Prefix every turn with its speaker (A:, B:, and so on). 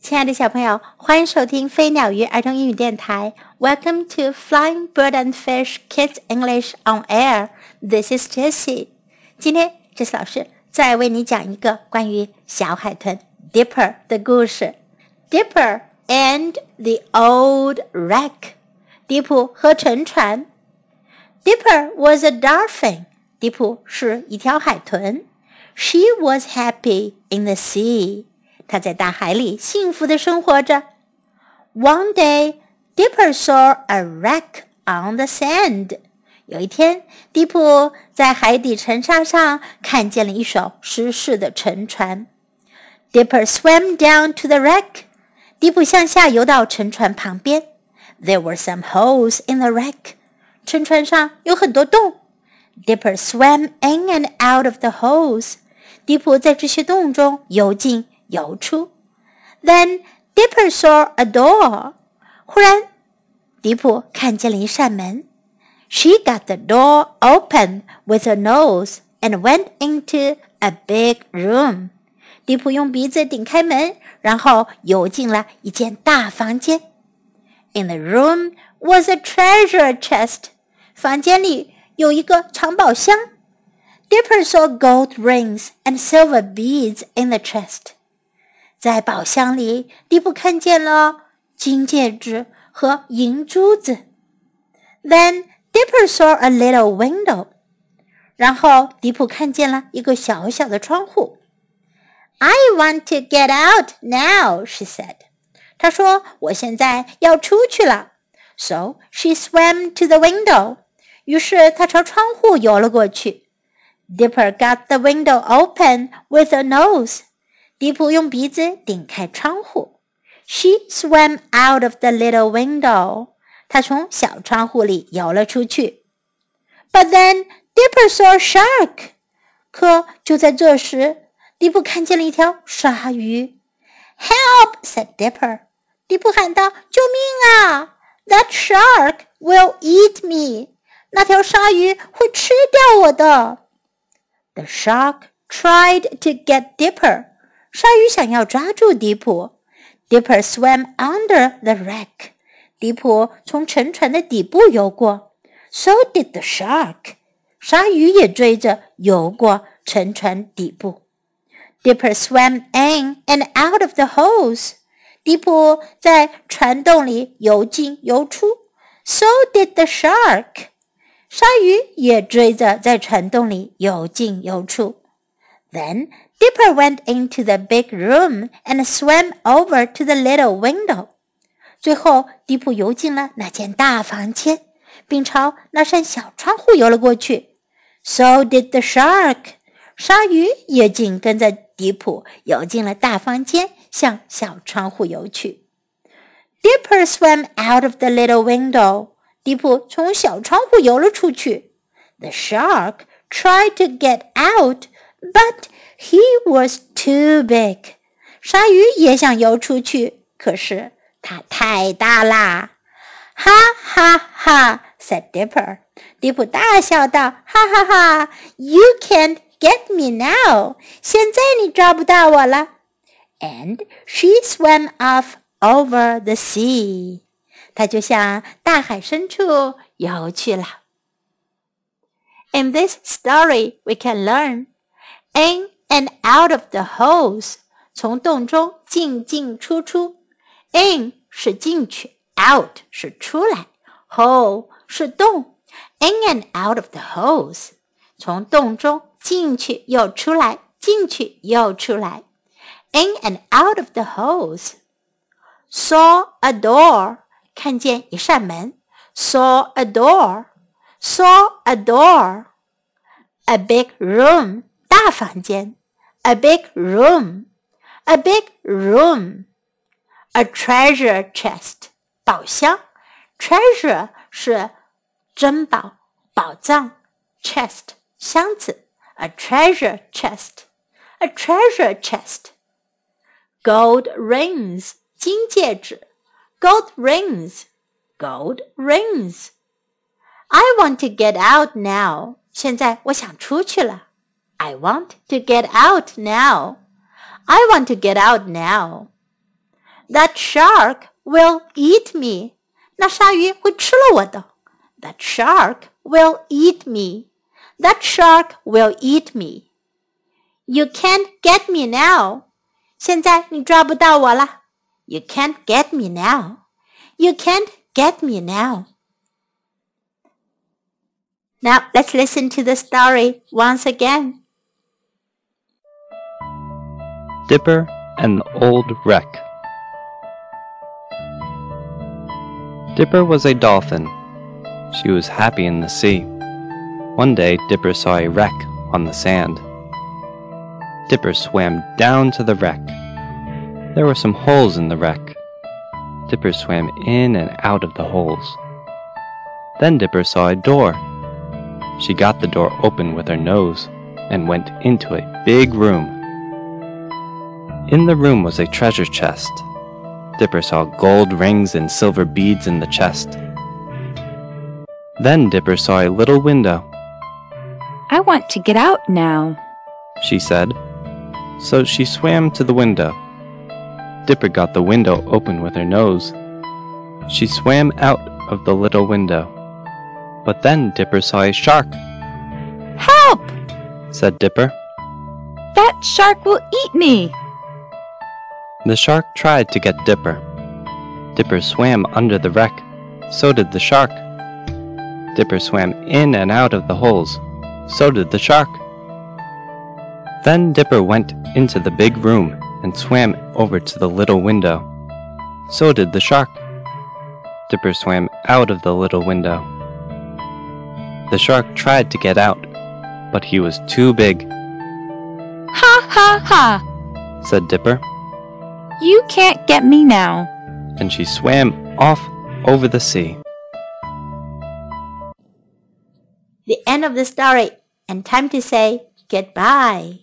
A: 亲爱的小朋友，欢迎收听飞鸟鱼儿童英语电台。Welcome to Flying Bird and Fish Kids English on Air. This is Jessie. 今天，Jessie 老师再为你讲一个关于小海豚 Dipper 的故事。Dipper and the Old Wreck. 迪普和沉船。Dipper was a dolphin. 迪普是一条海豚。She was happy in the sea. 他在大海里幸福的生活着。One day, Dipper saw a wreck on the sand. 有一天，迪普在海底沉沙上看见了一艘失事的沉船。Dipper swam down to the wreck. 迪普向下游到沉船旁边。There were some holes in the wreck. 沉船上有很多洞。Dipper swam in and out of the holes. 迪普在这些洞中游进 游出。Then Dipper saw a door. 忽然，迪普看见了一扇门。She got the door open with her nose and went into a big room. 迪普用鼻子顶开门，然后游进了一间大房间。In the room was a treasure chest. 房间里有一个藏宝箱。Dipper saw gold rings and silver beads in the chest. 在宝箱里，迪普看见了金戒指和银珠子。Then Dipper saw a little window。然后迪普看见了一个小小的窗户。I want to get out now, she said. 她说：“我现在要出去了。” So she swam to the window. 于是她朝窗户游了过去。Dipper got the window open with a nose. 迪普用鼻子顶开窗户。She swam out of the little window. 她从小窗户里游了出去。But then Dipper saw a shark. 可就在这时，迪普看见了一条鲨鱼。"Help!" said Dipper. 迪普喊道：“救命啊！That shark will eat me. 那条鲨鱼会吃掉我的。”The shark tried to get Dipper. 鲨鱼想要抓住迪普，Dipper swam under the wreck。迪普从沉船的底部游过，So did the shark。鲨鱼也追着游过沉船底部。Dipper swam in and out of the holes。迪普在船洞里游进游出，So did the shark。鲨鱼也追着在船洞里游进游出。Then Dipper went into the big room and swam over to the little window. 最后，迪普游进了那间大房间，并朝那扇小窗户游了过去。So did the shark. 鲨鱼也紧跟着迪普游进了大房间，向小窗户游去。Dipper swam out of the little window. 迪普从小窗户游了出去。The shark tried to get out, but he was too big. 鲨鱼也想游出去，可是它太大啦！哈哈哈！said Dipper。迪普大笑道：“哈哈哈！You can't get me now。现在你抓不到我了。” And she swam off over the sea。她就向大海深处游去了。In this story, we can learn in and out of the holes，从洞中进进出出。In 是进去，out 是出来，hole 是洞。In and out of the holes，从洞中进去又出来，进去又出来。In and out of the holes。Saw a door，看见一扇门。Saw a door，saw a door。A big room， 大房间。a big room, a big room, a treasure chest, 宝箱，treasure 是珍宝、宝藏，chest 箱子，a treasure chest, a treasure chest. Gold rings 金戒指，gold rings, gold rings. I want to get out now. 现在我想出去了。 I want to get out now. I want to get out now. That shark will eat me. 那鲨鱼会吃了我的。That shark will eat me. That shark will eat me. You can't get me now. 现在你抓不到我了。You can't get me now. You can't get me now. Now let's listen to the story once again.
B: Dipper and the Old Wreck. Dipper was a dolphin. She was happy in the sea. One day, Dipper saw a wreck on the sand. Dipper swam down to the wreck. There were some holes in the wreck. Dipper swam in and out of the holes. Then Dipper saw a door. She got the door open with her nose and went into a big room. In the room was a treasure chest. Dipper saw gold rings and silver beads in the chest. Then Dipper saw a little window.
C: I want to get out now,
B: she said. So she swam to the window. Dipper got the window open with her nose. She swam out of the little window. But then Dipper saw a shark.
C: Help!
B: said Dipper.
C: That shark will eat me.
B: The shark tried to get Dipper. Dipper swam under the wreck. So did the shark. Dipper swam in and out of the holes. So did the shark. Then Dipper went into the big room and swam over to the little window. So did the shark. Dipper swam out of the little window. The shark tried to get out, but he was too big,
C: Ha ha ha!
B: said Dipper,
C: You can't get me now.
B: and she swam off over the sea.
A: The end of the story, and time to say goodbye.